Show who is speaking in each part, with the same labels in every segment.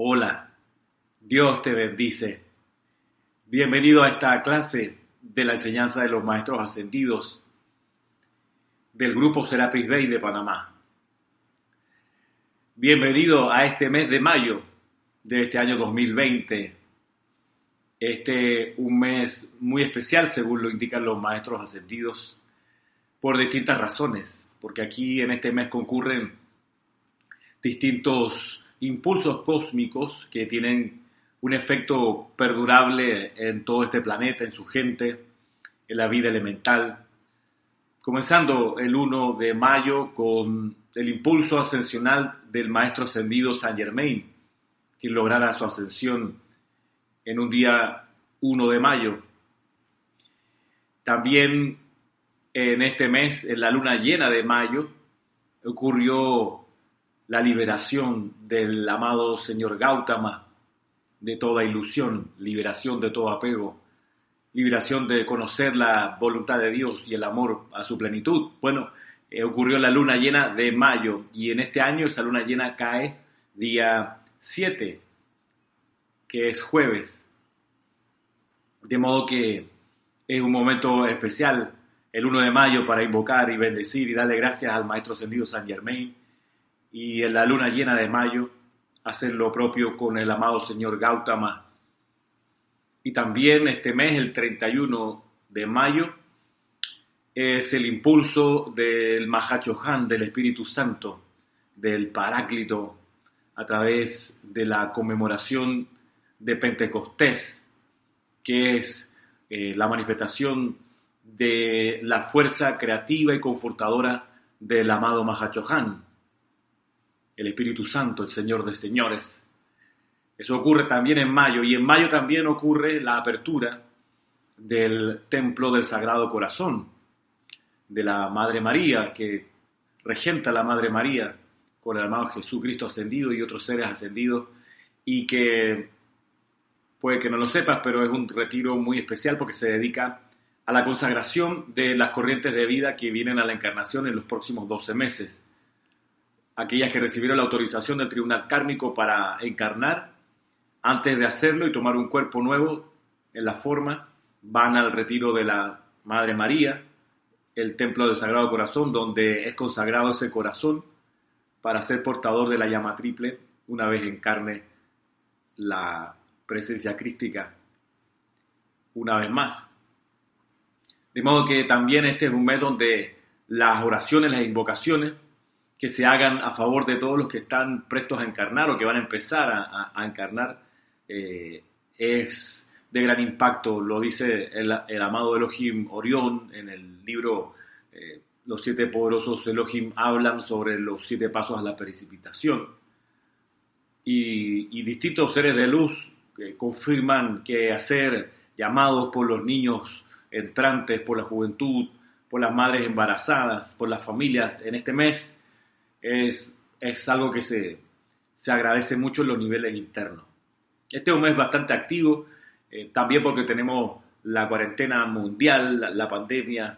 Speaker 1: Hola, Dios te bendice. Bienvenido a esta clase de la enseñanza de los maestros ascendidos del grupo Serapis Bay de Panamá. Bienvenido a este mes de mayo de este año 2020. Este un mes muy especial según lo indican los maestros ascendidos por distintas razones, porque aquí en este mes concurren distintos impulsos cósmicos que tienen un efecto perdurable en todo este planeta, en su gente, en la vida elemental. Comenzando el 1 de mayo con el impulso ascensional del maestro ascendido Saint Germain, quien lograra su ascensión en un día 1 de mayo. También en este mes, en la luna llena de mayo, ocurrió la liberación del amado señor Gautama de toda ilusión, liberación de todo apego, liberación de conocer la voluntad de Dios y el amor a su plenitud. Bueno, eh, ocurrió la luna llena de mayo y en este año esa luna llena cae día 7, que es jueves. De modo que es un momento especial el 1 de mayo para invocar y bendecir y darle gracias al Maestro Ascendido San Germain y en la luna llena de mayo hacer lo propio con el amado señor Gautama. Y también este mes, el 31 de mayo, es el impulso del Mahachohan, del Espíritu Santo, del Paráclito, a través de la conmemoración de Pentecostés, que es eh, la manifestación de la fuerza creativa y confortadora del amado Mahachohan el Espíritu Santo, el Señor de señores. Eso ocurre también en mayo y en mayo también ocurre la apertura del templo del Sagrado Corazón, de la Madre María, que regenta la Madre María con el amado Jesucristo ascendido y otros seres ascendidos, y que puede que no lo sepas, pero es un retiro muy especial porque se dedica a la consagración de las corrientes de vida que vienen a la encarnación en los próximos 12 meses aquellas que recibieron la autorización del tribunal kármico para encarnar, antes de hacerlo y tomar un cuerpo nuevo en la forma, van al retiro de la Madre María, el templo del Sagrado Corazón, donde es consagrado ese corazón para ser portador de la llama triple una vez encarne la presencia crística una vez más. De modo que también este es un mes donde las oraciones, las invocaciones, que se hagan a favor de todos los que están prestos a encarnar o que van a empezar a, encarnar eh, es de gran impacto. Lo dice el, amado Elohim Orión en el libro eh, Los siete poderosos Elohim hablan sobre los siete pasos a la precipitación. Y, distintos seres de luz confirman que hacer llamados por los niños entrantes, por la juventud, por las madres embarazadas, por las familias en este mes, es, es algo que se, se, agradece mucho en los niveles internos. Este es un mes bastante activo, eh, también porque tenemos la cuarentena mundial, la, pandemia,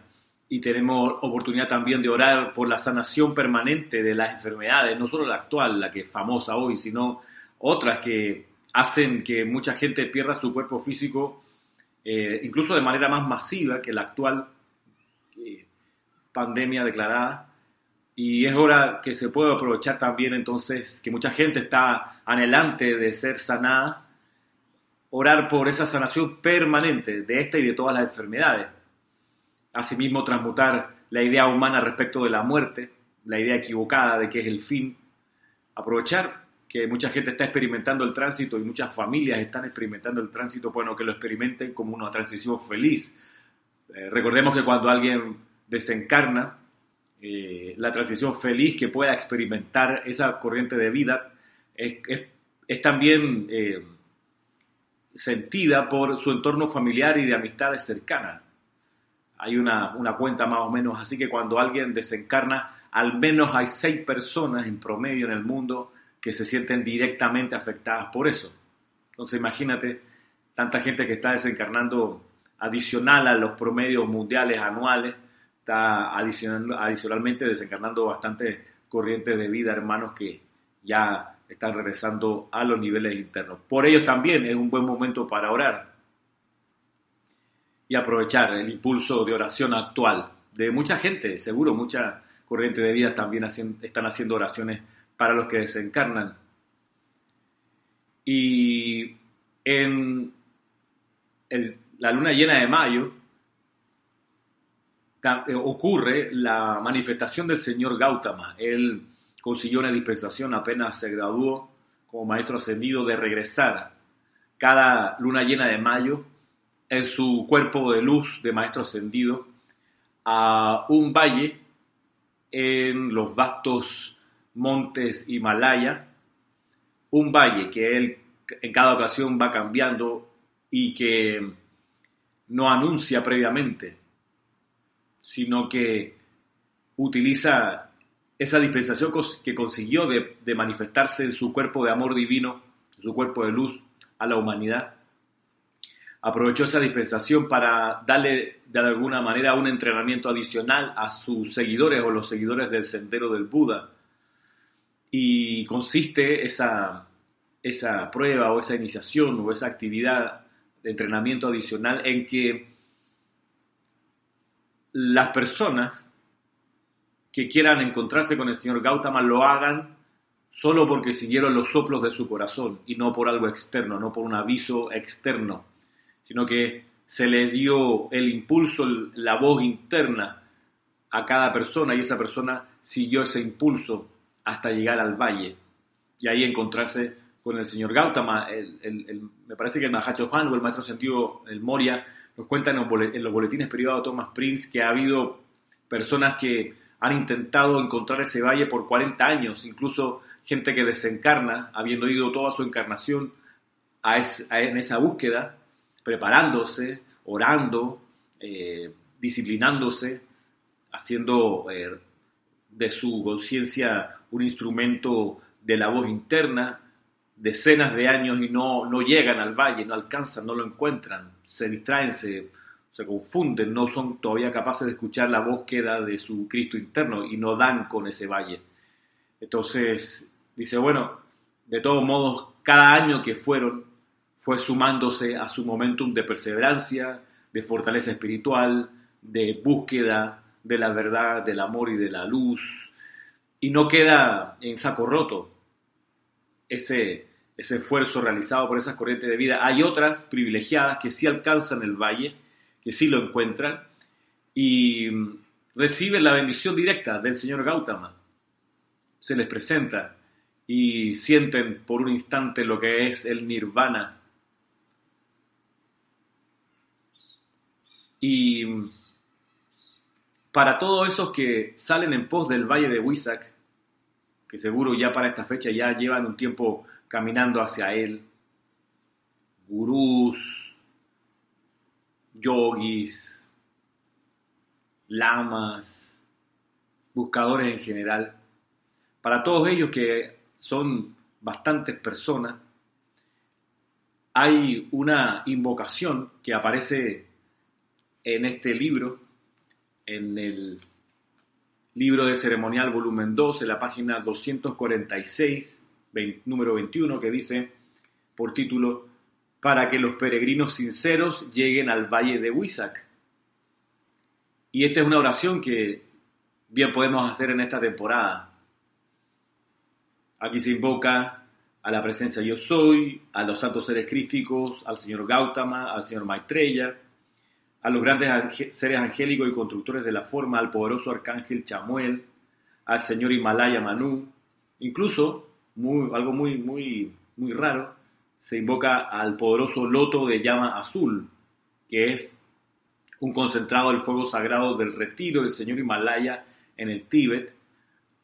Speaker 1: y tenemos oportunidad también de orar por la sanación permanente de las enfermedades, no solo la actual, la que es famosa hoy, sino otras que hacen que mucha gente pierda su cuerpo físico, eh, incluso de manera más masiva que la actual eh, pandemia declarada. Y es hora que se pueda aprovechar también entonces que mucha gente está anhelante de ser sanada, orar por esa sanación permanente de esta y de todas las enfermedades. Asimismo, transmutar la idea humana respecto de la muerte, la idea equivocada de que es el fin. Aprovechar que mucha gente está experimentando el tránsito y muchas familias están experimentando el tránsito, bueno, que lo experimenten como una transición feliz. Eh, recordemos que cuando alguien desencarna, eh, la transición feliz que pueda experimentar esa corriente de vida es, también eh, sentida por su entorno familiar y de amistades cercanas. Hay una, una cuenta más o menos así que cuando alguien desencarna, al menos hay seis personas en promedio en el mundo que se sienten directamente afectadas por eso. Entonces imagínate tanta gente que está desencarnando adicional a los promedios mundiales anuales está adicionalmente desencarnando bastante corrientes de vida, hermanos que ya están regresando a los niveles internos. Por ello también es un buen momento para orar y aprovechar el impulso de oración actual de mucha gente, seguro, mucha corriente de vida también están haciendo oraciones para los que desencarnan. Y en la luna llena de mayo ocurre la manifestación del señor Gautama. Él consiguió una dispensación apenas se graduó como maestro ascendido de regresar cada luna llena de mayo en su cuerpo de luz de maestro ascendido a un valle en los vastos montes Himalaya, un valle que él en cada ocasión va cambiando y que no anuncia previamente, sino que utiliza esa dispensación que consiguió de, manifestarse en su cuerpo de amor divino, su cuerpo de luz a la humanidad. Aprovechó esa dispensación para darle de alguna manera un entrenamiento adicional a sus seguidores o los seguidores del sendero del Buda. Y consiste esa, esa prueba o esa iniciación o esa actividad de entrenamiento adicional en que las personas que quieran encontrarse con el señor Gautama lo hagan solo porque siguieron los soplos de su corazón y no por algo externo, no por un aviso externo, sino que se le dio el impulso, la voz interna a cada persona y esa persona siguió ese impulso hasta llegar al valle y ahí encontrarse con el señor Gautama. me parece que el Mahacho Juan o el maestro sentido, el Moria, nos cuentan en los boletines privados Thomas Prince que ha habido personas que han intentado encontrar ese valle por 40 años, incluso gente que desencarna, habiendo ido toda su encarnación a en esa búsqueda, preparándose, orando, eh, disciplinándose, haciendo eh, de su conciencia un instrumento de la voz interna, decenas de años y no, no llegan al valle, no alcanzan, no lo encuentran, se distraen, se, se confunden, no son todavía capaces de escuchar la búsqueda de su Cristo interno y no dan con ese valle. Entonces, dice, bueno, de todos modos, cada año que fueron fue sumándose a su momentum de perseverancia, de fortaleza espiritual, de búsqueda de la verdad, del amor y de la luz. Y no queda en saco roto ese, ese esfuerzo realizado por esas corrientes de vida. Hay otras privilegiadas que sí alcanzan el valle, que sí lo encuentran y reciben la bendición directa del Señor Gautama. Se les presenta y sienten por un instante lo que es el nirvana. Y para todos esos que salen en pos del Valle de Huizac, que seguro ya para esta fecha ya llevan un tiempo caminando hacia él, gurús, yogis, lamas, buscadores en general, para todos ellos que son bastantes personas, hay una invocación que aparece en este libro, en el libro de ceremonial volumen 2, en la página 246, número 21, que dice por título para que los peregrinos sinceros lleguen al valle de Huizac. Y esta es una oración que bien podemos hacer en esta temporada. Aquí se invoca a la presencia yo soy, a los santos seres crísticos, al señor Gautama, al señor Maitreya, a los grandes seres angélicos y constructores de la forma, al poderoso arcángel Chamuel, al señor Himalaya Manu, incluso algo muy, muy, muy raro, se invoca al poderoso loto de llama azul, que es un concentrado del fuego sagrado del retiro del señor Himalaya en el Tíbet.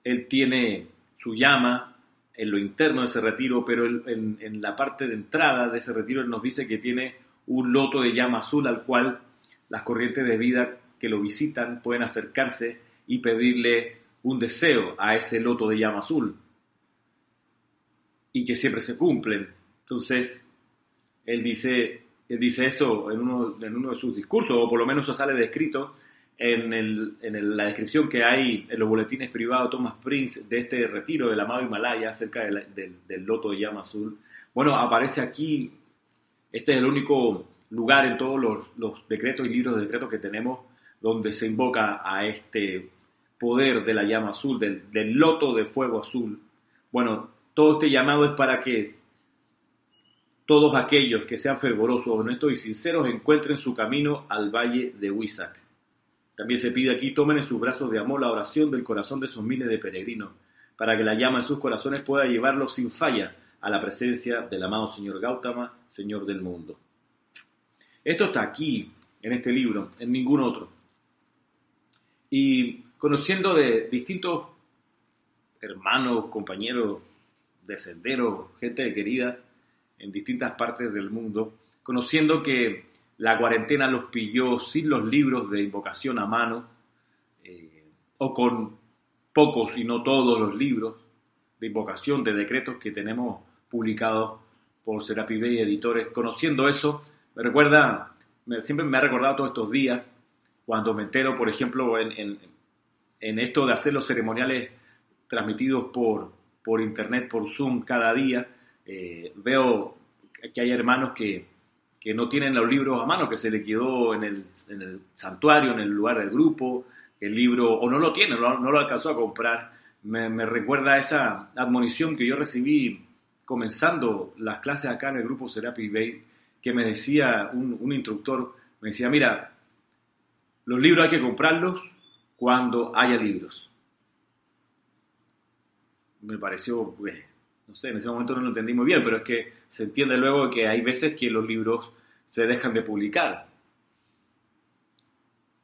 Speaker 1: Él tiene su llama en lo interno de ese retiro, pero en, en, la parte de entrada de ese retiro él nos dice que tiene un loto de llama azul al cual las corrientes de vida que lo visitan pueden acercarse y pedirle un deseo a ese loto de llama azul y que siempre se cumplen. Entonces, él dice, él dice eso en uno, en uno de sus discursos, o por lo menos eso sale descrito en, el, en la descripción que hay en los boletines privados de Thomas Prince de este retiro del amado Himalaya cerca del loto de llama azul. Bueno, aparece aquí, este es el único lugar en todos los, los decretos y libros de decretos que tenemos donde se invoca a este poder de la llama azul, del, del loto de fuego azul. Bueno, todo este llamado es para que todos aquellos que sean fervorosos, honestos y sinceros encuentren su camino al valle de Huizac. También se pide aquí tomen en sus brazos de amor la oración del corazón de esos miles de peregrinos, para que la llama en sus corazones pueda llevarlos sin falla a la presencia del amado Señor Gautama, Señor del mundo. Esto está aquí, en este libro, en ningún otro. Y conociendo de distintos hermanos, compañeros de sendero, gente querida en distintas partes del mundo, conociendo que la cuarentena los pilló sin los libros de invocación a mano, eh, o con pocos y no todos los libros de invocación, de decretos que tenemos publicados por Serapi Bay Editores. Conociendo eso, me recuerda, siempre me ha recordado todos estos días, cuando me entero, por ejemplo, en, en, esto de hacer los ceremoniales transmitidos por, por internet, por Zoom cada día, eh, veo que hay hermanos que, que, no tienen los libros a mano, que se le quedó en el, en el santuario, en el lugar del grupo, el libro, o no lo tiene, no, no lo alcanzó a comprar. Me, me, recuerda esa admonición que yo recibí comenzando las clases acá en el grupo Serapi Bay, que me decía un, un instructor, me decía, mira, los libros hay que comprarlos cuando haya libros. Me pareció, pues, no sé, en ese momento no lo entendí muy bien, pero es que se entiende luego que hay veces que los libros se dejan de publicar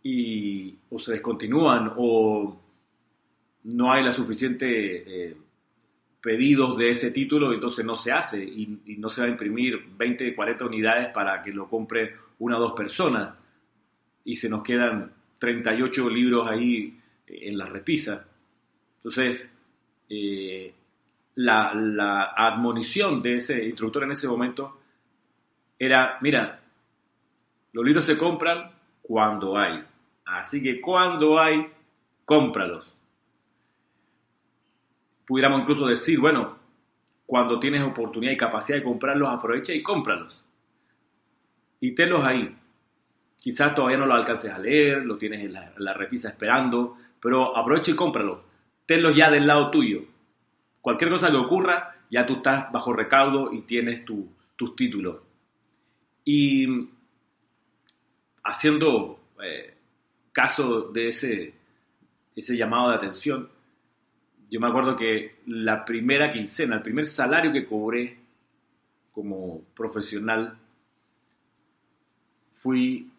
Speaker 1: y o se descontinúan o no hay la suficiente eh, pedidos de ese título, entonces no se hace y, y, no se va a imprimir 20, 40 unidades para que lo compre una o dos personas y se nos quedan 38 libros ahí en la repisa. Entonces, eh, la, admonición de ese instructor en ese momento era, mira, los libros se compran cuando hay. Así que cuando hay, cómpralos. Pudiéramos incluso decir, bueno, cuando tienes oportunidad y capacidad de comprarlos, aprovecha y cómpralos. Y tenlos ahí. Quizás todavía no lo alcances a leer, lo tienes en la, la repisa esperando, pero aprovecha y cómpralo. Tenlos ya del lado tuyo Cualquier cosa que ocurra, ya tú estás bajo recaudo y tienes tus títulos. Y haciendo eh, caso de ese, ese llamado de atención, yo me acuerdo que la primera quincena, el primer salario que cobré como profesional, fui,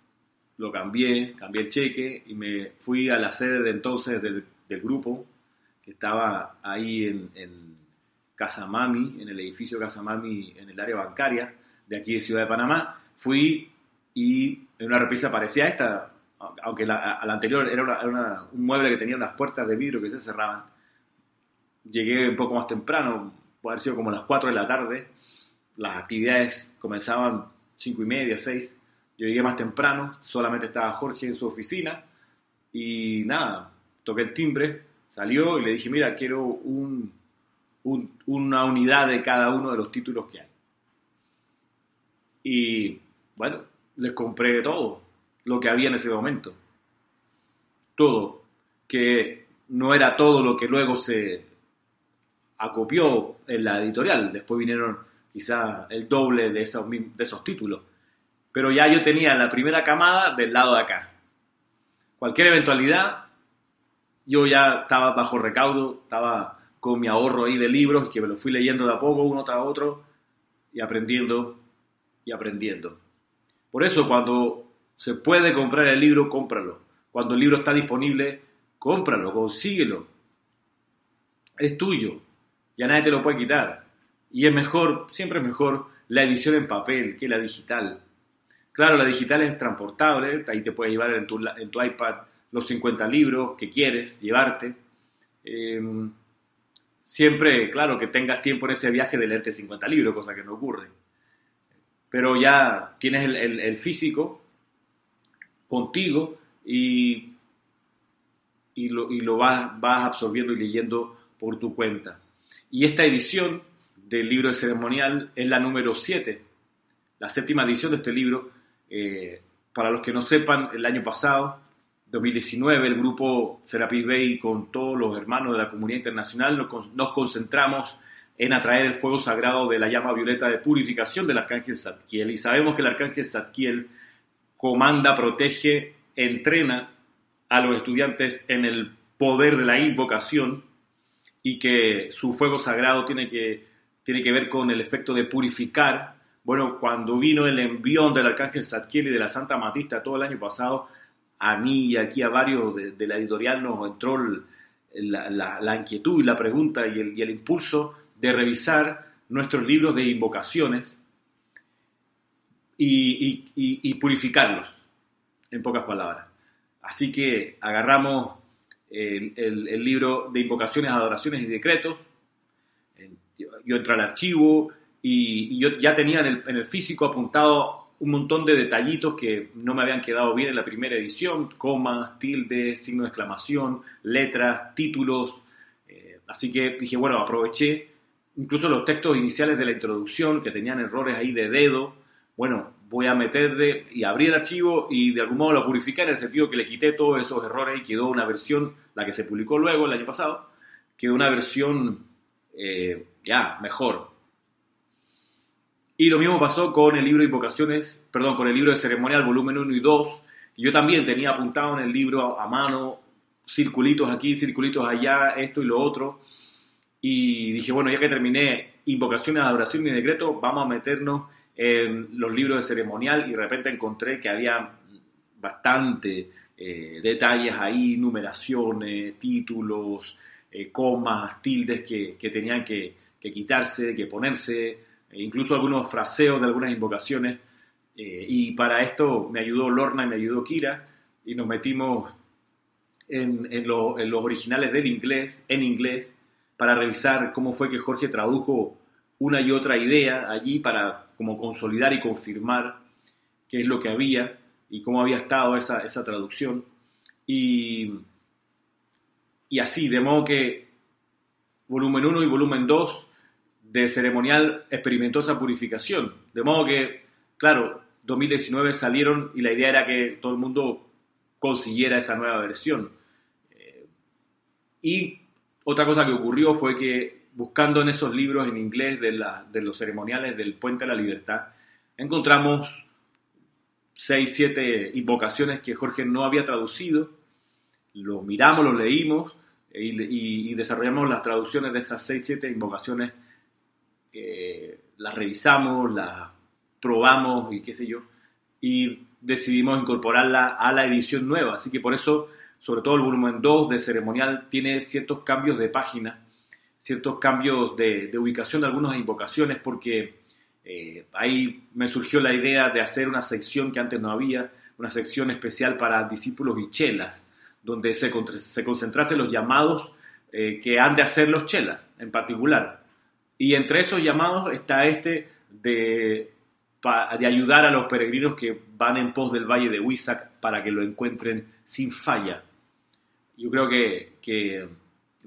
Speaker 1: lo cambié, cambié el cheque y me fui a la sede de entonces del grupo que estaba ahí en, en Casamami, en el edificio Casamami, en el área bancaria de aquí de Ciudad de Panamá. Fui y en una repisa parecía esta, aunque la, a la anterior era, un mueble que tenía unas puertas de vidrio que se cerraban. Llegué un poco más temprano, puede haber sido como las 4 de la tarde. Las actividades comenzaban 5 y media, 6. Yo llegué más temprano, solamente estaba Jorge en su oficina y nada, toqué el timbre, Salió y le dije, mira, quiero un, una unidad de cada uno de los títulos que hay. Y bueno, les compré todo lo que había en ese momento. Todo. Que no era todo lo que luego se acopió en la editorial. Después vinieron quizá el doble de esos, de esos títulos. Pero ya yo tenía la primera camada del lado de acá. Cualquier eventualidad yo ya estaba bajo recaudo, estaba con mi ahorro ahí de libros que me lo fui leyendo de a poco, uno tras otro, y aprendiendo y aprendiendo. Por eso cuando se puede comprar el libro, cómpralo. Cuando el libro está disponible, cómpralo, consíguelo. Es tuyo, ya nadie te lo puede quitar. Y es mejor, siempre es mejor la edición en papel que la digital. Claro, la digital es transportable, ahí te puedes llevar en tu, en tu iPad los 50 libros que quieres llevarte. Em, siempre, claro, que tengas tiempo en ese viaje de leerte 50 libros, cosa que no ocurre. Pero ya tienes el, físico contigo y y lo, y lo vas, vas absorbiendo y leyendo por tu cuenta. Y esta edición del libro de ceremonial es la número 7, la séptima edición de este libro. Eh, para los que no sepan, el año pasado, 2019, el grupo Serapis Bay con todos los hermanos de la comunidad internacional nos, nos concentramos en atraer el fuego sagrado de la llama violeta de purificación del arcángel Zadkiel. Y sabemos que el arcángel Zadkiel comanda, protege, entrena a los estudiantes en el poder de la invocación y que su fuego sagrado tiene que, tiene que ver con el efecto de purificar. Bueno, cuando vino el envión del arcángel Zadkiel y de la Santa Matista todo el año pasado, a mí y aquí a varios de, la editorial nos entró la, inquietud y la pregunta y el, y el impulso de revisar nuestros libros de invocaciones y, purificarlos, en pocas palabras. Así que agarramos el, libro de invocaciones, adoraciones y decretos. Yo entré al archivo y, yo ya tenía en el, físico apuntado un montón de detallitos que no me habían quedado bien en la primera edición, comas, tildes, signo de exclamación, letras, títulos. Eh, así que dije, bueno, aproveché incluso los textos iniciales de la introducción que tenían errores ahí de dedo, bueno, voy a meterle y abrir el archivo y de algún modo lo purifiqué en el sentido que le quité todos esos errores y quedó una versión, la que se publicó luego el año pasado, quedó una versión eh, ya mejor. Y lo mismo pasó con el libro de invocaciones, perdón, con el libro de ceremonial volumen 1 y 2. Yo también tenía apuntado en el libro a mano circulitos aquí, circulitos allá, esto y lo otro y dije, bueno, ya que terminé invocaciones, adoración y decreto, vamos a meternos en los libros de ceremonial y de repente encontré que había bastante eh, detalles ahí, numeraciones, títulos, eh, comas, tildes que, que tenían que, quitarse, que ponerse, incluso algunos fraseos de algunas invocaciones. Eh, y para esto me ayudó Lorna y me ayudó Kira y nos metimos en los originales del inglés, en inglés, para revisar cómo fue que Jorge tradujo una y otra idea allí para como consolidar y confirmar qué es lo que había y cómo había estado esa, esa traducción. Y, y así, de modo que volumen 1 y volumen 2 de ceremonial experimentó esa purificación. De modo que, claro, 2019 salieron y la idea era que todo el mundo consiguiera esa nueva versión. Eh, y otra cosa que ocurrió fue que buscando en esos libros en inglés de, de los ceremoniales del Puente a la Libertad, encontramos seis, siete invocaciones que Jorge no había traducido. Lo miramos, lo leímos y, desarrollamos las traducciones de esas seis, siete invocaciones. Eh, las revisamos, las probamos y qué sé yo. Y decidimos incorporarla a la edición nueva. Así que por eso sobre todo el volumen 2 de ceremonial, tiene ciertos cambios de página, ciertos cambios de, ubicación de algunas invocaciones, porque eh, ahí me surgió la idea de hacer una sección que antes no había, una sección especial para discípulos y chelas, donde se, se concentrasen los llamados eh, que han de hacer los chelas en particular. Y entre esos llamados está este de, de ayudar a los peregrinos que van en pos del Valle de Huizac para que lo encuentren sin falla yo creo que,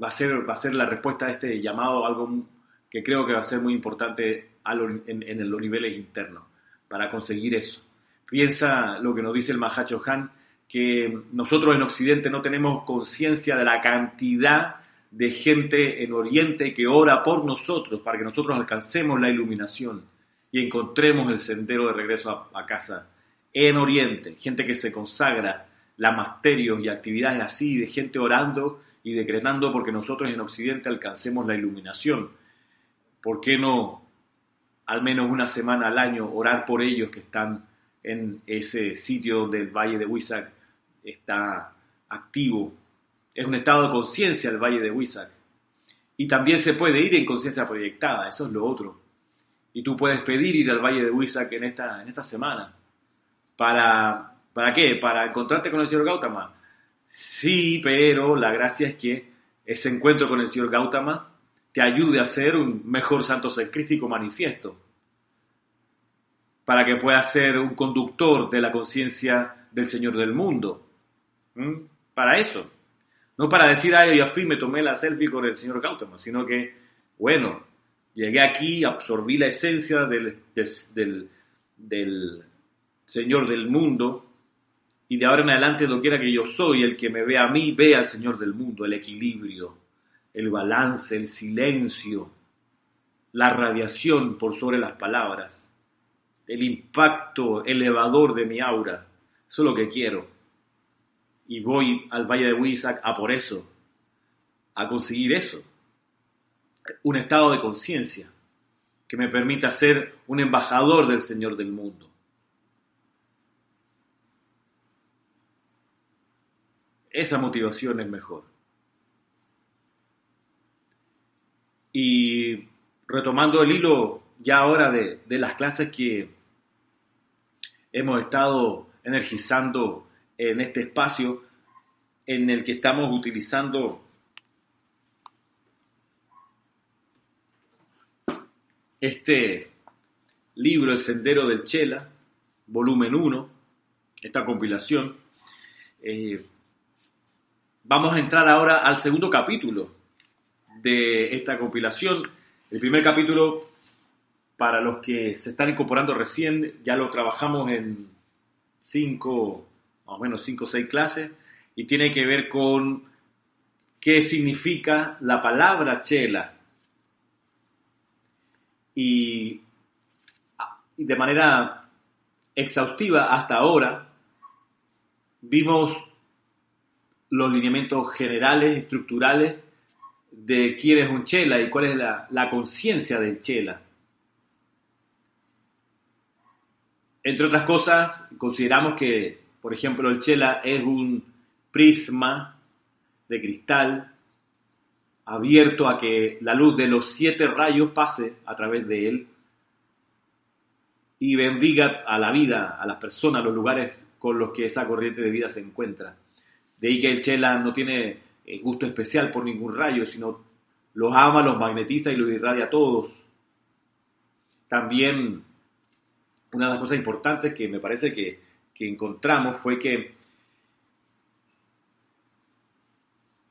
Speaker 1: va, a ser, va a ser la respuesta a este llamado algo que creo que va a ser muy importante en, los niveles internos para conseguir eso. Piensa lo que nos dice el Mahacho Han, que nosotros en Occidente no tenemos conciencia de la cantidad de gente en Oriente que ora por nosotros para que nosotros alcancemos la iluminación y encontremos el sendero de regreso a casa en Oriente, gente que se consagra masterios y actividades así de gente orando y decretando porque nosotros en Occidente alcancemos la iluminación. ¿Por qué no al menos una semana al año orar por ellos que están en ese sitio donde el Valle de Huizac está activo? Es un estado de conciencia el Valle de Huizac. Y también se puede ir en conciencia proyectada, eso es lo otro. Y tú puedes pedir ir al Valle de Huizac en esta, en esta semana para ¿Para qué? ¿Para encontrarte con el señor Gautama? Sí, pero la gracia es que ese encuentro con el señor Gautama te ayude a ser un mejor santo ser crístico manifiesto. Para que puedas ser un conductor de la conciencia del Señor del mundo. ¿Mm? Para eso. No para decir, ay, ya fui, me tomé la selfie con el señor Gautama, sino que, bueno, llegué aquí, absorbí la esencia del, del, del Señor del mundo, y de ahora en adelante lo quiera que yo soy, el que me ve a mí, ve al Señor del mundo, el equilibrio, el balance, el silencio, la radiación por sobre las palabras, el impacto elevador de mi aura. Eso es lo que quiero. Y voy al Valle de Huizac a por eso, a conseguir eso. Un estado de conciencia que me permita ser un embajador del Señor del mundo. esa motivación es mejor. Y retomando el hilo ya ahora de, las clases que hemos estado energizando en este espacio en el que estamos utilizando este libro, El Sendero del Chela, volumen 1, esta compilación. Eh, Vamos a entrar ahora al segundo capítulo de esta compilación. El primer capítulo, para los que se están incorporando recién, ya lo trabajamos en cinco, más o menos cinco o seis clases, y tiene que ver con qué significa la palabra chela. Y, y de manera exhaustiva hasta ahora vimos los lineamientos generales, estructurales de quién es un chela y cuál es la, conciencia del chela. Entre otras cosas, consideramos que, por ejemplo, el chela es un prisma de cristal abierto a que la luz de los siete rayos pase a través de él y bendiga a la vida, a las personas, a los lugares con los que esa corriente de vida se encuentra. De ahí que el Chela no tiene eh, gusto especial por ningún rayo, sino los ama, los magnetiza y los irradia a todos. También una de las cosas importantes que me parece que, encontramos fue que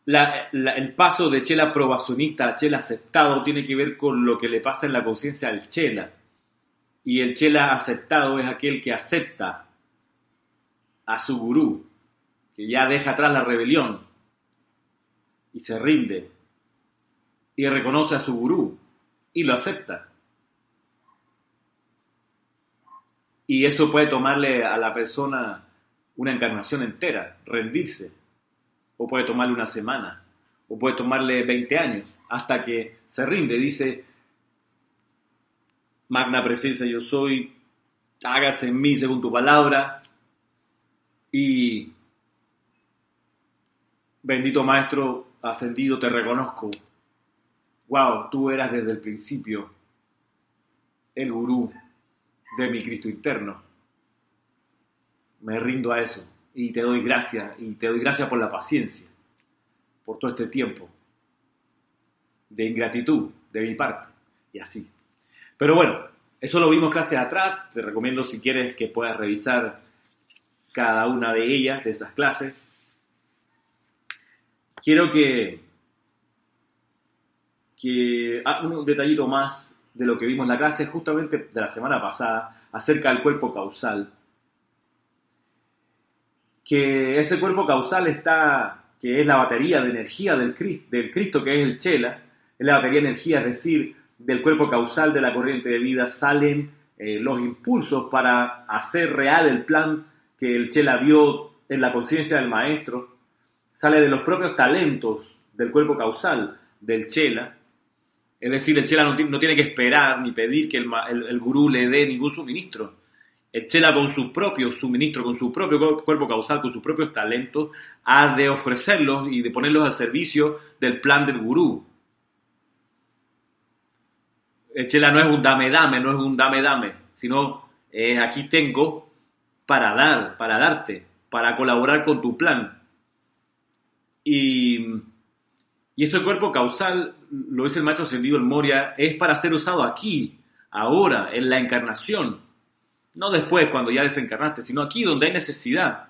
Speaker 1: el paso de Chela probacionista a Chela aceptado tiene que ver con lo que le pasa en la conciencia al Chela. Y el Chela aceptado es aquel que acepta a su gurú, que ya deja atrás la rebelión y se rinde y reconoce a su gurú y lo acepta. Y eso puede tomarle a la persona una encarnación entera, rendirse, o puede tomarle una semana, o puede tomarle 20 años, hasta que se rinde, dice, magna presencia yo soy, hágase en mí según tu palabra, y Bendito Maestro ascendido, te reconozco. Wow, tú eras desde el principio el gurú de mi Cristo interno. Me rindo a eso y te doy gracias y te doy gracias por la paciencia, por todo este tiempo de ingratitud de mi parte y así. Pero bueno, eso lo vimos clases atrás, te recomiendo si quieres que puedas revisar cada una de ellas, de esas clases quiero que, que ah, un detallito más de lo que vimos en la clase justamente de la semana pasada acerca del cuerpo causal. Que ese cuerpo causal está, que es la batería de energía del, Cristo, que es el Chela, es la batería de energía, es decir, del cuerpo causal de la corriente de vida salen eh, los impulsos para hacer real el plan que el Chela vio en la conciencia del maestro sale de los propios talentos del cuerpo causal del chela. Es decir, el chela no, tiene que esperar ni pedir que el, gurú le dé ningún suministro. El chela con su propio suministro, con su propio cuerpo causal, con sus propios talentos, ha de ofrecerlos y de ponerlos al servicio del plan del gurú. El chela no es un dame dame, no es un dame dame, sino es aquí tengo para dar, para darte, para colaborar con tu plan. Y, y ese cuerpo causal, lo dice el maestro ascendido el Moria, es para ser usado aquí, ahora, en la encarnación. No después, cuando ya desencarnaste, sino aquí donde hay necesidad.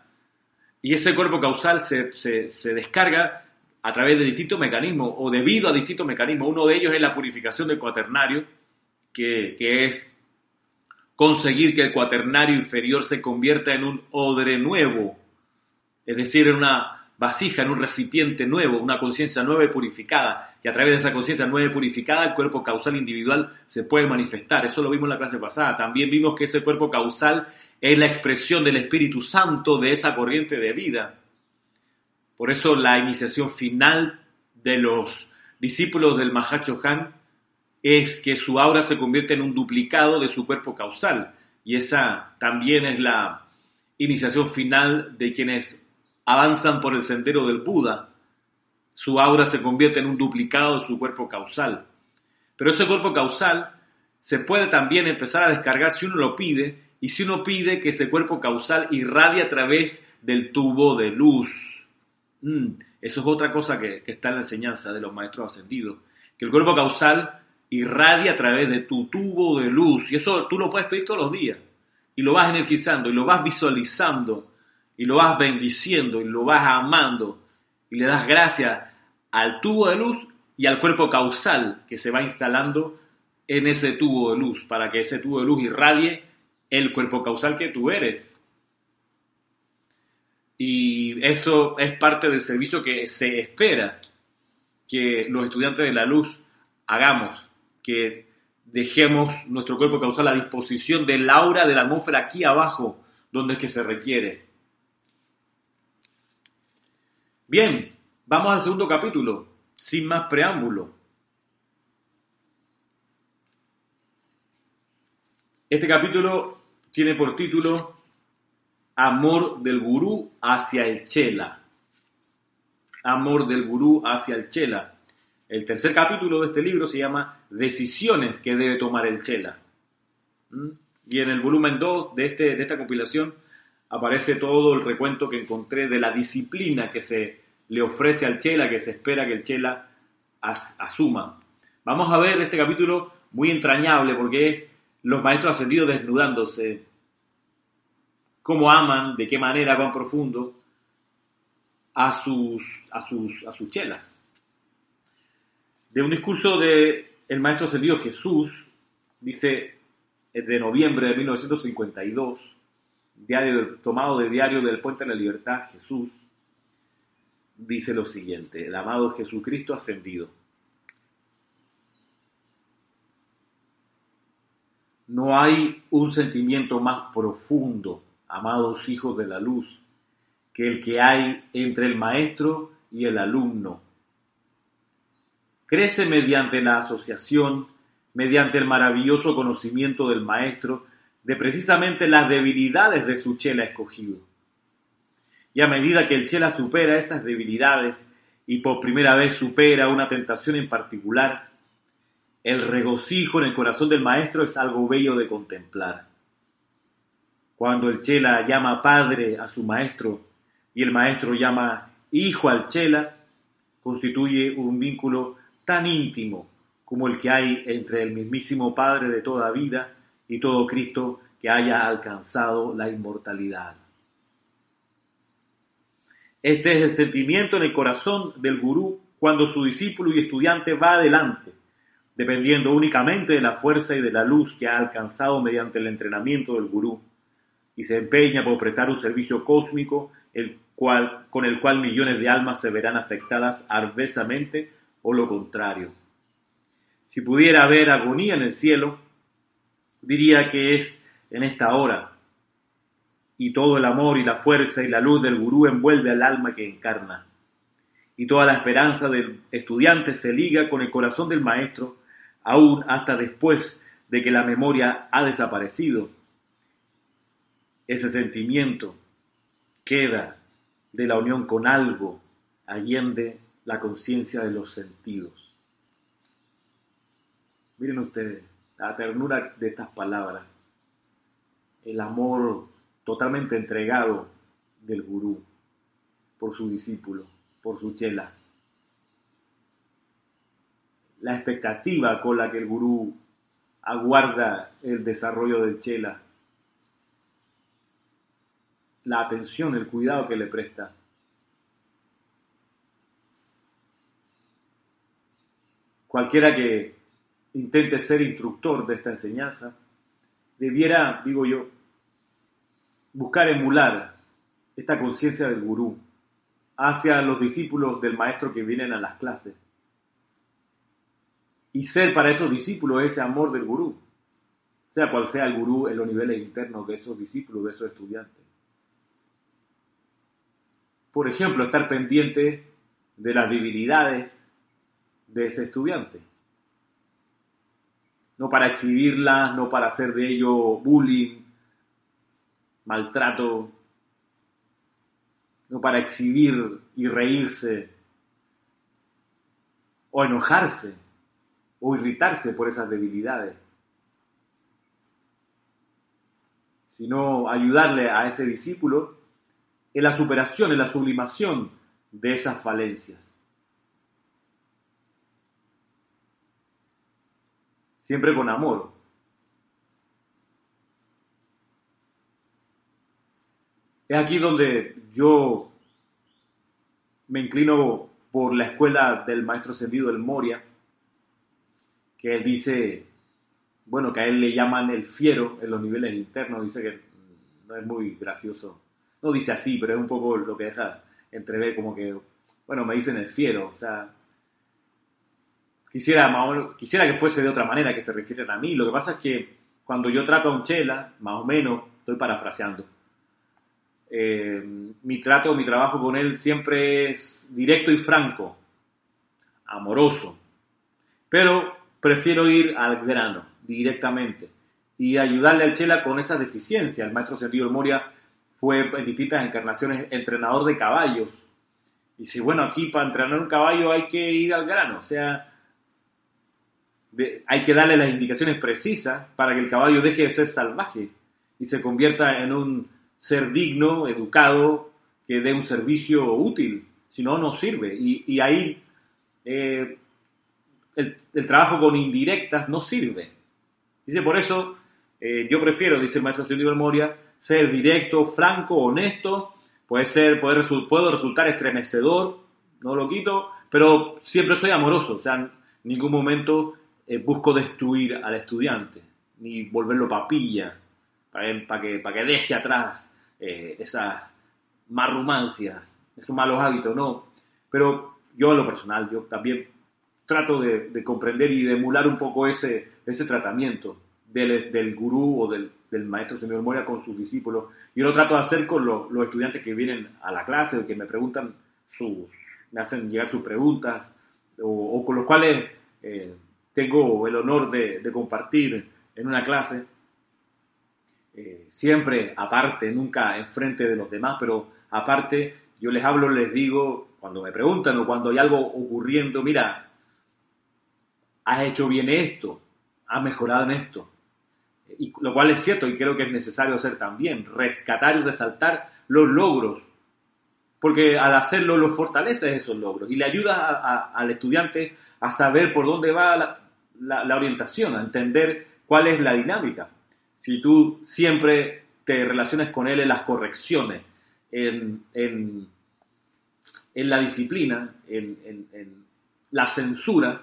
Speaker 1: Y ese cuerpo causal se, se, se descarga a través de distintos mecanismos o debido a distintos mecanismos. Uno de ellos es la purificación del cuaternario, que, que es conseguir que el cuaternario inferior se convierta en un odre nuevo, es decir, en una vasija, en un recipiente nuevo, una conciencia nueva y purificada, que a través de esa conciencia nueva y purificada el cuerpo causal individual se puede manifestar. Eso lo vimos en la clase pasada. También vimos que ese cuerpo causal es la expresión del Espíritu Santo de esa corriente de vida. Por eso la iniciación final de los discípulos del Han es que su aura se convierte en un duplicado de su cuerpo causal. Y esa también es la iniciación final de quienes avanzan por el sendero del Buda, su aura se convierte en un duplicado de su cuerpo causal. Pero ese cuerpo causal se puede también empezar a descargar si uno lo pide y si uno pide que ese cuerpo causal irradie a través del tubo de luz. Mm, eso es otra cosa que, que, está en la enseñanza de los maestros ascendidos, que el cuerpo causal irradia a través de tu tubo de luz. Y eso tú lo puedes pedir todos los días. Y lo vas energizando y lo vas visualizando y lo vas bendiciendo y lo vas amando y le das gracias al tubo de luz y al cuerpo causal que se va instalando en ese tubo de luz para que ese tubo de luz irradie el cuerpo causal que tú eres. Y eso es parte del servicio que se espera que los estudiantes de la luz hagamos, que dejemos nuestro cuerpo causal a disposición del aura de la atmósfera aquí abajo, donde es que se requiere. Bien, vamos al segundo capítulo, sin más preámbulo. Este capítulo tiene por título Amor del gurú hacia el chela. Amor del gurú hacia el chela. El tercer capítulo de este libro se llama Decisiones que debe tomar el chela. ¿Mm? Y en el volumen 2 de, este, de esta compilación aparece todo el recuento que encontré de la disciplina que se le ofrece al Chela, que se espera que el Chela asuma. Vamos a ver este capítulo muy entrañable porque es los maestros ascendidos desnudándose, cómo aman, de qué manera van profundo a sus, a sus, a sus chelas. De un discurso de el maestro ascendido Jesús, dice de noviembre de 1952, diario tomado de diario del Puente de la Libertad, Jesús, dice lo siguiente, el amado Jesucristo ascendido. No hay un sentimiento más profundo, amados hijos de la luz, que el que hay entre el maestro y el alumno. Crece mediante la asociación, mediante el maravilloso conocimiento del maestro de precisamente las debilidades de su chela escogido y a medida que el Chela supera esas debilidades y por primera vez supera una tentación en particular, el regocijo en el corazón del maestro es algo bello de contemplar. Cuando el Chela llama padre a su maestro y el maestro llama hijo al Chela, constituye un vínculo tan íntimo como el que hay entre el mismísimo Padre de toda vida y todo Cristo que haya alcanzado la inmortalidad. Este es el sentimiento en el corazón del gurú cuando su discípulo y estudiante va adelante, dependiendo únicamente de la fuerza y de la luz que ha alcanzado mediante el entrenamiento del gurú, y se empeña por prestar un servicio cósmico el cual, con el cual millones de almas se verán afectadas adversamente o lo contrario. Si pudiera haber agonía en el cielo, diría que es en esta hora, y todo el amor y la fuerza y la luz del gurú envuelve al alma que encarna. Y toda la esperanza del estudiante se liga con el corazón del maestro, aún hasta después de que la memoria ha desaparecido. Ese sentimiento queda de la unión con algo allende la conciencia de los sentidos. Miren ustedes la ternura de estas palabras, el amor totalmente entregado del gurú por su discípulo, por su chela. La expectativa con la que el gurú aguarda el desarrollo del chela, la atención, el cuidado que le presta. cualquiera que intente ser instructor de esta enseñanza, debiera, digo yo, buscar emular esta conciencia del gurú hacia los discípulos del maestro que vienen a las clases. Y ser para esos discípulos ese amor del gurú, sea cual sea el gurú en los niveles internos de esos discípulos, de esos estudiantes. Por ejemplo, estar pendiente de las debilidades de ese estudiante. No para exhibirlas, no para hacer de ello bullying, maltrato, no para exhibir y reírse, o enojarse, o irritarse por esas debilidades, sino ayudarle a ese discípulo en la superación, en la sublimación de esas falencias. Siempre con amor. Es aquí donde yo me inclino por la escuela del maestro Sentido del Moria, que él dice, bueno, que a él le llaman el fiero en los niveles internos, dice que no es muy gracioso. No dice así, pero es un poco lo que deja entrever como que, bueno, me dicen el fiero, o sea, quisiera, quisiera que fuese de otra manera que se refieren a mí. Lo que pasa es que cuando yo trato a un chela, más o menos, estoy parafraseando, eh, mi trato, mi trabajo con él siempre es directo y franco, amoroso, pero prefiero ir al grano, directamente, y ayudarle al Chela con esa deficiencia. El maestro Sentido Moria fue en distintas encarnaciones entrenador de caballos. Y si, bueno, aquí para entrenar un caballo hay que ir al grano, o sea, hay que darle las indicaciones precisas para que el caballo deje de ser salvaje y se convierta en un ser digno, educado, que dé un servicio útil, si no, no sirve. Y, ahí eh, el, trabajo con indirectas no sirve. Dice, por eso eh, yo prefiero, dice el maestro Silvio Moria, ser directo, franco, honesto, puede ser, puede puedo resultar estremecedor, no lo quito, pero siempre soy amoroso, o sea, en ningún momento eh, busco destruir al estudiante, ni volverlo papilla, para que, para que deje atrás eh, esas marrumancias, esos malos hábitos, no. Pero yo en lo personal, yo también trato de, comprender y de emular un poco ese, ese tratamiento del, del gurú o del, del maestro señor Moria con sus discípulos. Yo lo trato de hacer con los, estudiantes que vienen a la clase, o que me preguntan sus, me hacen llegar sus preguntas, o, con los cuales eh, tengo el honor de, compartir en una clase. Eh, siempre aparte, nunca enfrente de los demás, pero aparte yo les hablo, les digo, cuando me preguntan o cuando hay algo ocurriendo, mira, has hecho bien esto, has mejorado en esto. Y, lo cual es cierto y creo que es necesario hacer también, rescatar y resaltar los logros, porque al hacerlo lo fortalece esos logros y le ayuda al estudiante a saber por dónde va la, la orientación, a entender cuál es la dinámica si tú siempre te relacionas con él en las correcciones, en, la disciplina, en, la censura,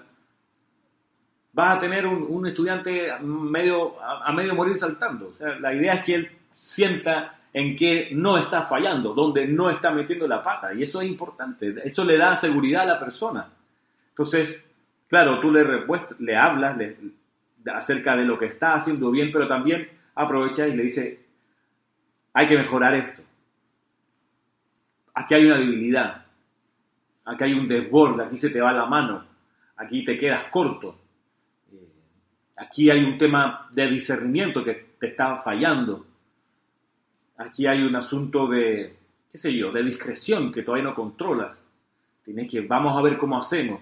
Speaker 1: vas a tener un, estudiante medio, a, medio morir saltando. La idea es que él sienta en que no está fallando, donde no está metiendo la pata. Y eso es importante. Eso le da seguridad a la persona. Entonces, claro, tú le, le hablas acerca de lo que está haciendo bien, pero también aprovecha y le dice, hay que mejorar esto. Aquí hay una debilidad, aquí hay un desborde, aquí se te va la mano, aquí te quedas corto, eh, aquí hay un tema de discernimiento que te está fallando, aquí hay un asunto de, qué sé yo, de discreción que todavía no controlas. Tienes que, vamos a ver cómo hacemos,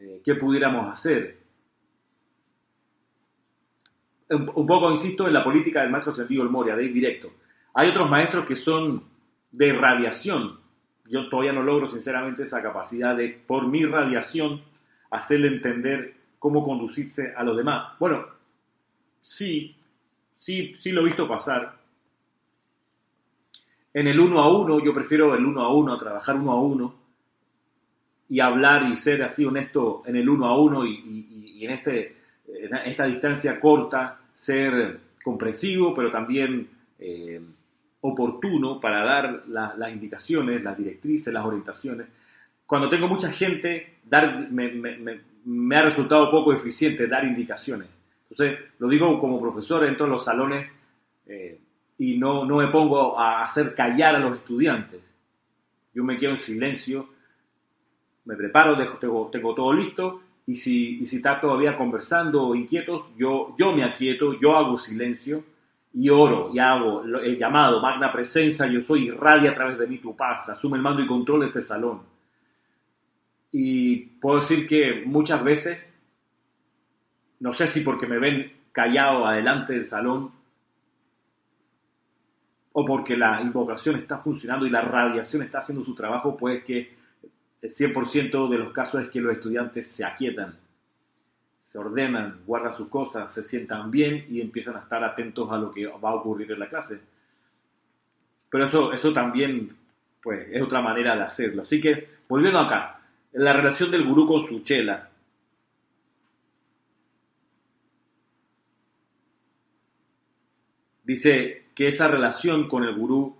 Speaker 1: eh, qué pudiéramos hacer un, poco, insisto, en la política del maestro sentido del Moria, de ir directo. Hay otros maestros que son de radiación. Yo todavía no logro, sinceramente, esa capacidad de, por mi radiación, hacerle entender cómo conducirse a los demás. Bueno, sí, sí, sí lo he visto pasar. En el uno a uno, yo prefiero el uno a uno, trabajar uno a uno. Y hablar y ser así honesto en el uno a uno y, en, este, en esta distancia corta ser comprensivo, pero también eh, oportuno para dar las indicaciones, las directrices, las orientaciones. Cuando tengo mucha gente, dar, me, ha resultado poco eficiente dar indicaciones. Entonces, lo digo como profesor, entro en los salones eh, y no, no me pongo a hacer callar a los estudiantes. Yo me quedo en silencio, me preparo, tengo, tengo todo listo y si, y si está todavía conversando o inquietos, yo, yo me aquieto, yo hago silencio y oro y hago el llamado, magna presencia, yo soy, irradia a través de mí tu paz, asume el mando y control de este salón. Y puedo decir que muchas veces, no sé si porque me ven callado adelante del salón, o porque la invocación está funcionando y la radiación está haciendo su trabajo, pues que el 100% de los casos es que los estudiantes se aquietan se ordenan, guardan sus cosas, se sientan bien y empiezan a estar atentos a lo que va a ocurrir en la clase. Pero eso, eso también pues, es otra manera de hacerlo. Así que, volviendo acá, la relación del gurú con su chela. Dice que esa relación con el gurú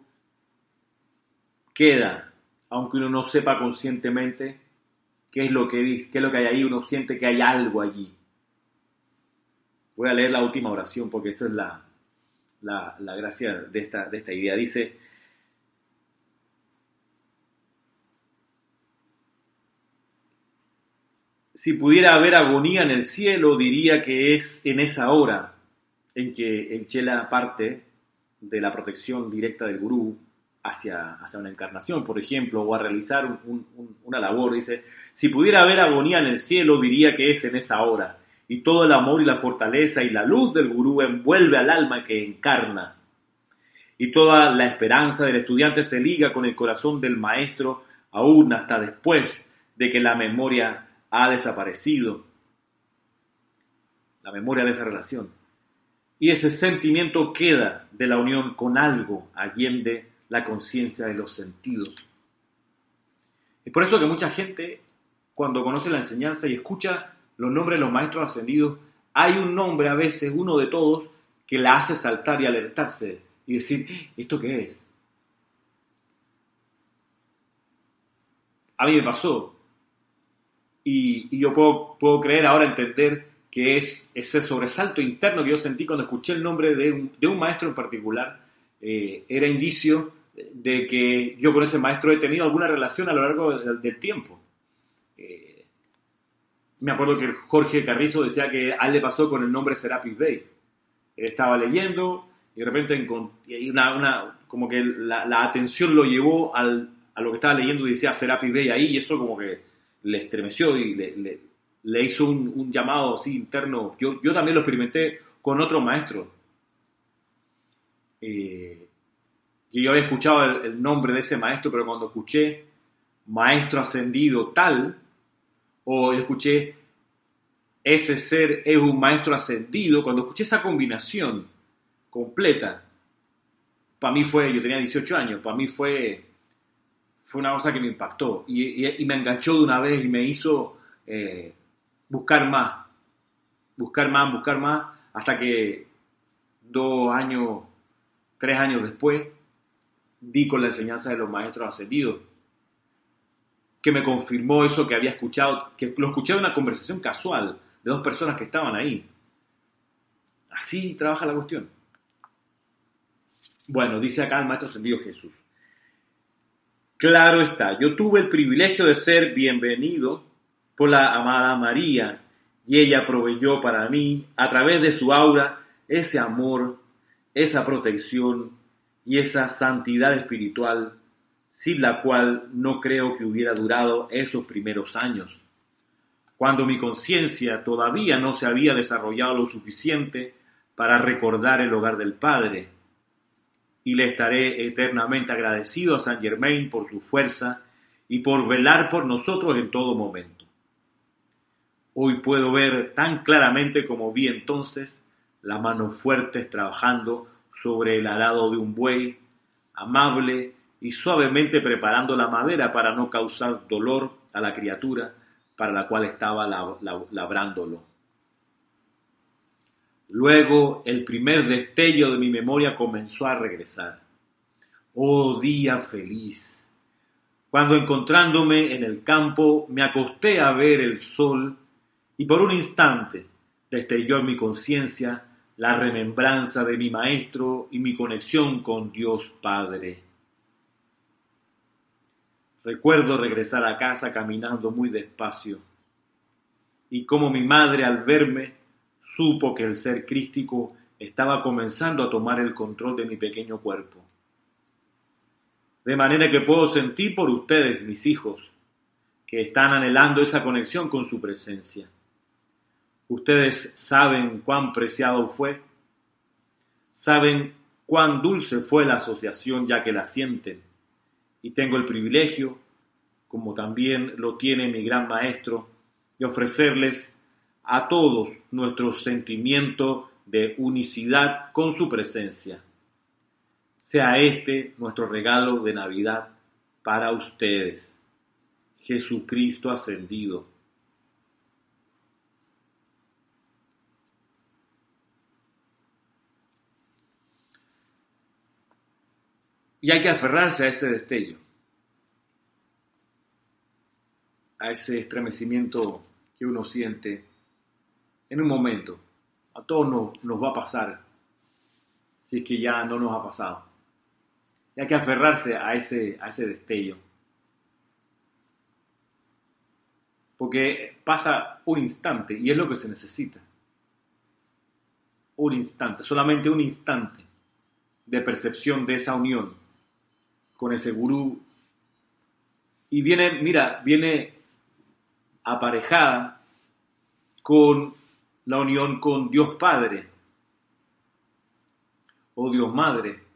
Speaker 1: queda, aunque uno no sepa conscientemente qué es lo que dice, qué es lo que hay ahí, uno siente que hay algo allí. Voy a leer la última oración porque esa es la, la, gracia de esta, de esta idea. Dice, si pudiera haber agonía en el cielo, diría que es en esa hora en que el Chela parte de la protección directa del gurú hacia, hacia una encarnación, por ejemplo, o a realizar una labor. Dice, si pudiera haber agonía en el cielo, diría que es en esa hora y todo el amor y la fortaleza y la luz del gurú envuelve al alma que encarna. Y toda la esperanza del estudiante se liga con el corazón del maestro aún hasta después de que la memoria ha desaparecido. La memoria de esa relación. Y ese sentimiento queda de la unión con algo allende la conciencia de los sentidos. Es por eso que mucha gente, cuando conoce la enseñanza y escucha los nombres de los maestros ascendidos, hay un nombre a veces, uno de todos, que la hace saltar y alertarse y decir, ¿esto qué es? A mí me pasó. Y, yo puedo, puedo, creer ahora, entender que es ese sobresalto interno que yo sentí cuando escuché el nombre de un, maestro en particular, eh, era indicio de que yo con ese maestro he tenido alguna relación a lo largo del, tiempo. Eh, me acuerdo que Jorge Carrizo decía que a le pasó con el nombre Serapis Bay. Estaba leyendo y de repente una, como que la, atención lo llevó al, a lo que estaba leyendo y decía Serapis Bay ahí y eso como que le estremeció y le, le, hizo un, llamado así interno. Yo, yo también lo experimenté con otro maestro. Eh, y yo había escuchado el, nombre de ese maestro, pero cuando escuché maestro ascendido tal, o escuché ese ser es un maestro ascendido, cuando escuché esa combinación completa, para mí fue, yo tenía 18 años, para mí fue, fue una cosa que me impactó y, me enganchó de una vez y me hizo eh, buscar más, buscar más, buscar más, hasta que dos años, tres años después, di con la enseñanza de los maestros ascendidos que me confirmó eso que había escuchado, que lo escuché en una conversación casual de dos personas que estaban ahí. Así trabaja la cuestión. Bueno, dice acá el Maestro Ascendido Jesús. Claro está, yo tuve el privilegio de ser bienvenido por la amada María y ella proveyó para mí, a través de su aura, ese amor, esa protección y esa santidad espiritual sin la cual no creo que hubiera durado esos primeros años. Cuando mi conciencia todavía no se había desarrollado lo suficiente para recordar el hogar del Padre, y le estaré eternamente agradecido a Saint Germain por su fuerza y por velar por nosotros en todo momento. Hoy puedo ver tan claramente como vi entonces las manos fuertes trabajando sobre el arado de un buey, amable y suavemente preparando la madera para no causar dolor a la criatura para la cual estaba labrándolo. Luego el primer destello de mi memoria comenzó a regresar. Oh día feliz, cuando encontrándome en el campo me acosté a ver el sol y por un instante destelló en mi conciencia la remembranza de mi maestro y mi conexión con Dios Padre. Recuerdo regresar a casa caminando muy despacio y como mi madre al verme supo que el ser crístico estaba comenzando a tomar el control de mi pequeño cuerpo. De manera que puedo sentir por ustedes, mis hijos, que están anhelando esa conexión con su presencia. Ustedes saben cuán preciado fue, saben cuán dulce fue la asociación ya que la sienten, y tengo el privilegio, como también lo tiene mi gran maestro, de ofrecerles a todos nuestro sentimiento de unicidad con su presencia sea este nuestro regalo de Navidad para ustedes. Jesucristo ascendido. Y hay que aferrarse a ese destello, a ese estremecimiento que uno siente en un momento. A todos nos, va a pasar, si es que ya no nos ha pasado hay que aferrarse a ese, a ese destello. Porque pasa un instante y es lo que se necesita. Un instante, solamente un instante de percepción de esa unión con ese gurú. Y viene, mira, viene aparejada con la unión con Dios Padre o Dios Madre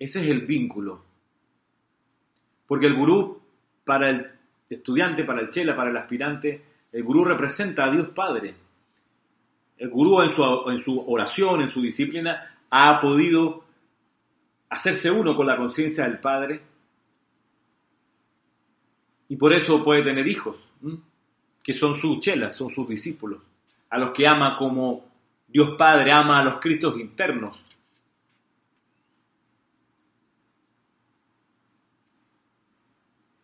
Speaker 1: Ese es el vínculo. Porque el gurú, para el estudiante, para el chela, para el aspirante, el gurú representa a Dios Padre. El gurú en su, en su oración, en su disciplina, ha podido hacerse uno con la conciencia del Padre y por eso puede tener hijos, que son sus chelas, son sus discípulos, a los que ama como Dios Padre ama a los Cristos internos,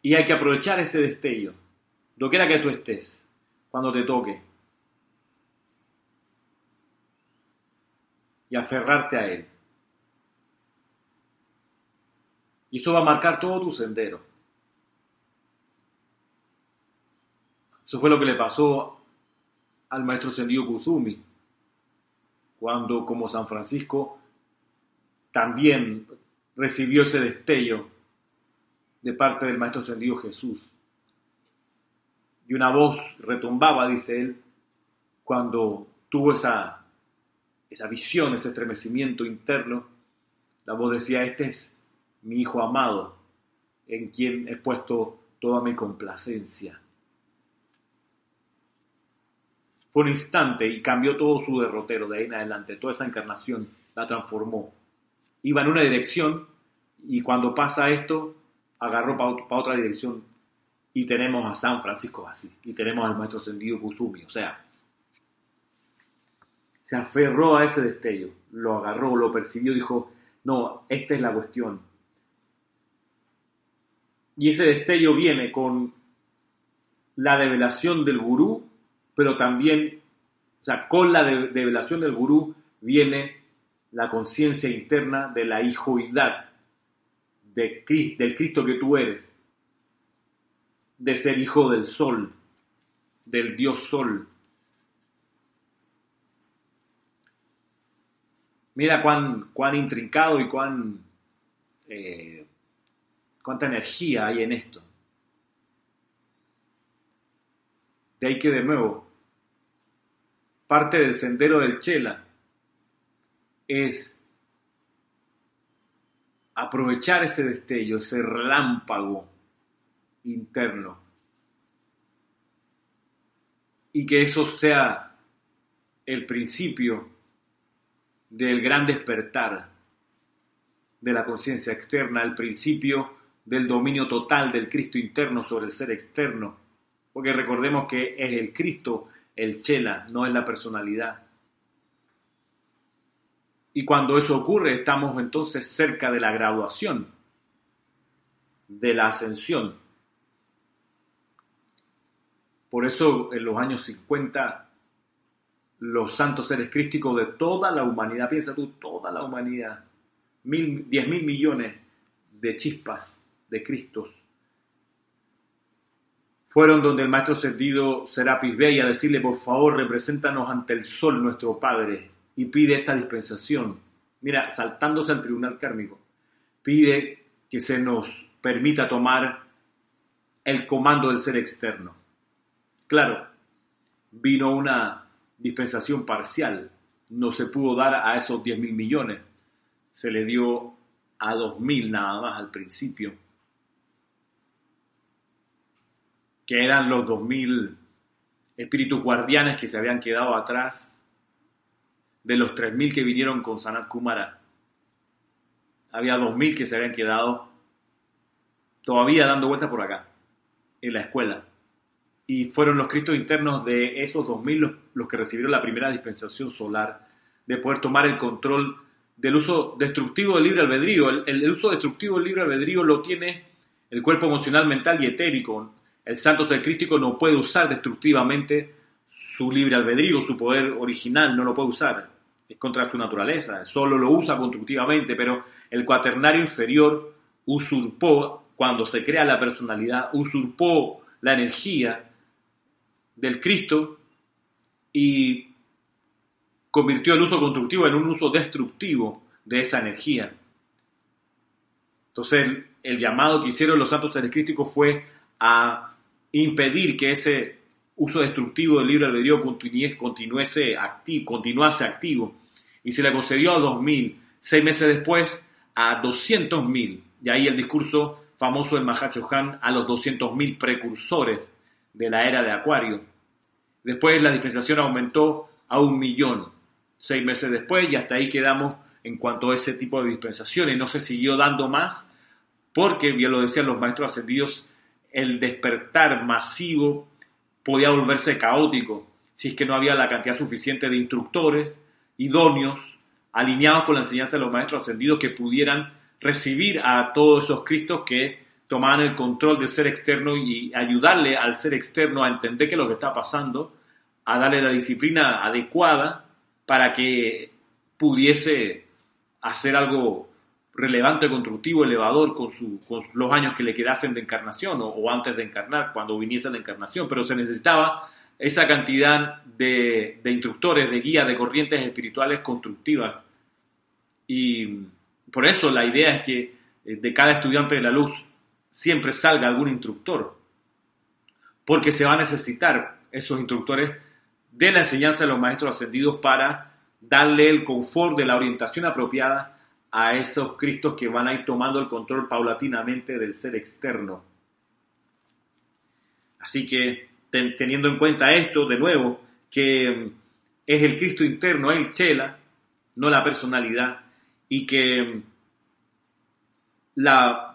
Speaker 1: Y hay que aprovechar ese destello, lo quiera que tú estés, cuando te toque. Y aferrarte a Él. Y eso va a marcar todo tu sendero. Eso fue lo que le pasó al maestro Sendio Kuzumi, cuando como San Francisco también recibió ese destello de parte del Maestro Ascendido Jesús. Y una voz retumbaba, dice él, cuando tuvo esa, esa visión, ese estremecimiento interno. La voz decía, este es mi Hijo amado, en quien he puesto toda mi complacencia. Fue un instante y cambió todo su derrotero de ahí en adelante, toda esa encarnación la transformó. Iba en una dirección y cuando pasa esto, agarró para otra dirección y tenemos a San Francisco así, y tenemos al maestro Sendido Kusumi, o sea, se aferró a ese destello, lo agarró, lo percibió, dijo, no, esta es la cuestión. Y ese destello viene con la develación del gurú, pero también, o sea, con la develación del gurú viene la conciencia interna de la hijoidad del Cristo que tú eres, de ser hijo del sol, del Dios sol. Mira cuán, cuán intrincado y cuán eh, cuánta energía hay en esto. De ahí que de nuevo, parte del sendero del Chela es aprovechar ese destello, ese relámpago interno. Y que eso sea el principio del gran despertar de la conciencia externa, el principio del dominio total del Cristo interno sobre el ser externo, porque recordemos que es el Cristo el chela, no es la personalidad. Y cuando eso ocurre, estamos entonces cerca de la graduación, de la ascensión. Por eso en los años 50 los santos seres crísticos de toda la humanidad, piensa tú, toda la humanidad, mil, diez mil millones de chispas de Cristos, fueron donde el maestro servido Serapis Bey a decirle, por favor, represéntanos ante el sol nuestro Padre y pide esta dispensación. Mira, saltándose al tribunal kármico, pide que se nos permita tomar el comando del ser externo. Claro, vino una dispensación parcial, no se pudo dar a esos 10 mil millones, se le dio a 2 mil nada más al principio que eran los 2.000 espíritus guardianes que se habían quedado atrás de los 3.000 que vinieron con Sanat Kumara. Había 2.000 que se habían quedado todavía dando vueltas por acá, en la escuela. Y fueron los Cristos internos de esos 2.000 los, que recibieron la primera dispensación solar de poder tomar el control del uso destructivo del libre albedrío. El, el uso destructivo del libre albedrío lo tiene el cuerpo emocional, mental y etérico. El santo ser no puede usar destructivamente su libre albedrío, su poder original, no lo puede usar. Es contra su naturaleza, solo lo usa constructivamente, pero el cuaternario inferior usurpó, cuando se crea la personalidad, usurpó la energía del Cristo y convirtió el uso constructivo en un uso destructivo de esa energía. Entonces, el, llamado que hicieron los santos seres críticos fue a impedir que ese uso destructivo del libre albedrío continuase activo, continuase activo. Y se le concedió a 2.000, seis meses después a 200.000. Y ahí el discurso famoso del Mahacho Han a los 200.000 precursores de la era de Acuario. Después la dispensación aumentó a un millón, seis meses después, y hasta ahí quedamos en cuanto a ese tipo de dispensaciones. No se siguió dando más, porque, bien lo decían los maestros ascendidos, el despertar masivo podía volverse caótico si es que no había la cantidad suficiente de instructores idóneos, alineados con la enseñanza de los maestros ascendidos que pudieran recibir a todos esos Cristos que tomaban el control del ser externo y ayudarle al ser externo a entender qué es lo que está pasando, a darle la disciplina adecuada para que pudiese hacer algo relevante, constructivo, elevador con, los años que le quedasen de encarnación o, antes de encarnar, cuando viniese la encarnación, pero se necesitaba esa cantidad de, instructores, de guías, de corrientes espirituales constructivas. Y por eso la idea es que eh, de cada estudiante de la luz siempre salga algún instructor, porque se va a necesitar esos instructores de la enseñanza de los maestros ascendidos para darle el confort de la orientación apropiada a esos Cristos que van a ir tomando el control paulatinamente del ser externo. Así que teniendo en cuenta esto, de nuevo, que mm, es el Cristo interno, el Chela, no la personalidad, y que mm, la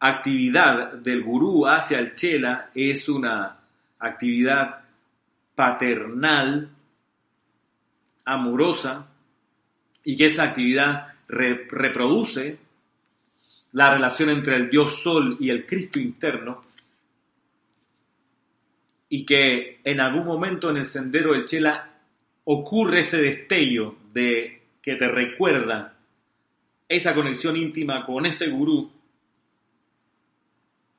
Speaker 1: actividad del gurú hacia el Chela es una actividad paternal, amorosa, y que esa actividad reproduce la relación entre el Dios Sol y el Cristo interno y que en algún momento en el sendero del Chela ocurre ese destello de que te recuerda esa conexión íntima con ese gurú.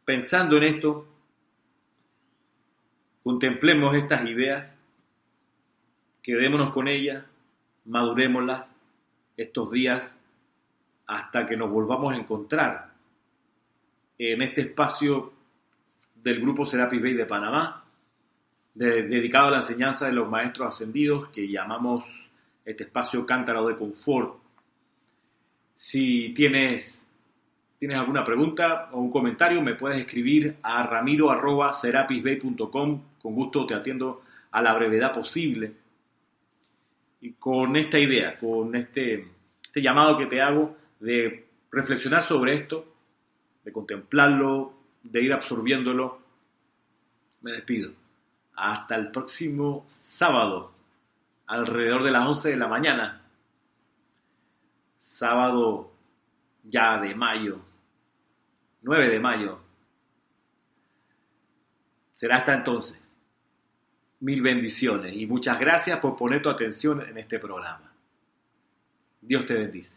Speaker 1: Pensando en esto, contemplemos estas ideas, quedémonos con ellas, madurémoslas estos días hasta que nos volvamos a encontrar en este espacio del grupo Serapis Bay de Panamá, dedicado a la enseñanza de los maestros ascendidos, que llamamos este espacio Cántaro de Confort. Si tienes, tienes alguna pregunta o un comentario, me puedes escribir a ramiro.serapisbay.com. Con gusto te atiendo a la brevedad posible y con esta idea, con este, este llamado que te hago de reflexionar sobre esto, de contemplarlo, de ir absorbiéndolo. Me despido. Hasta el próximo sábado, alrededor de las 11 de la mañana. Sábado ya de mayo, 9 de mayo. Será hasta entonces. Mil bendiciones y muchas gracias por poner tu atención en este programa. Dios te bendice.